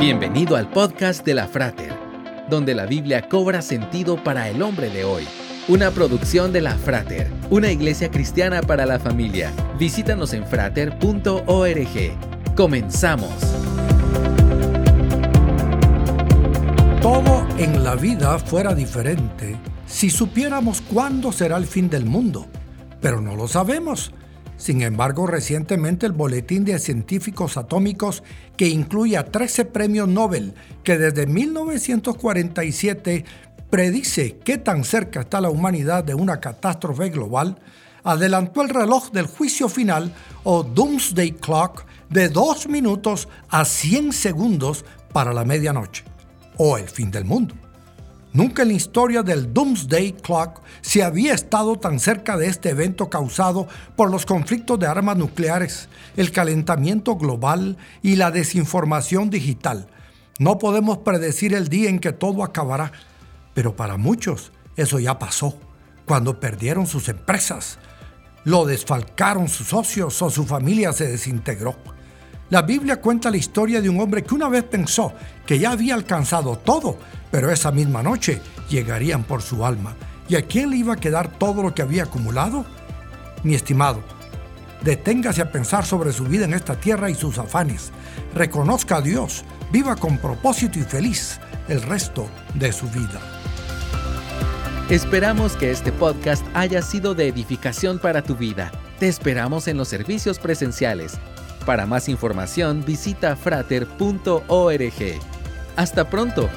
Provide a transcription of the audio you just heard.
Bienvenido al podcast de la Frater, donde la Biblia cobra sentido para el hombre de hoy. Una producción de la Frater, una iglesia cristiana para la familia. Visítanos en frater.org. Comenzamos. Todo en la vida fuera diferente si supiéramos cuándo será el fin del mundo, pero no lo sabemos sin embargo, recientemente el Boletín de Científicos Atómicos, que incluye a 13 premios Nobel, que desde 1947 predice qué tan cerca está la humanidad de una catástrofe global, adelantó el reloj del juicio final o Doomsday Clock de 2 minutos a 100 segundos para la medianoche, o el fin del mundo. Nunca en la historia del Doomsday Clock se había estado tan cerca de este evento causado por los conflictos de armas nucleares, el calentamiento global y la desinformación digital. No podemos predecir el día en que todo acabará, pero para muchos eso ya pasó, cuando perdieron sus empresas, lo desfalcaron sus socios o su familia se desintegró. La Biblia cuenta la historia de un hombre que una vez pensó que ya había alcanzado todo, pero esa misma noche llegarían por su alma. ¿Y a quién le iba a quedar todo lo que había acumulado? Mi estimado, deténgase a pensar sobre su vida en esta tierra y sus afanes. Reconozca a Dios, viva con propósito y feliz el resto de su vida. Esperamos que este podcast haya sido de edificación para tu vida. Te esperamos en los servicios presenciales para más información visita frater.org. Hasta pronto.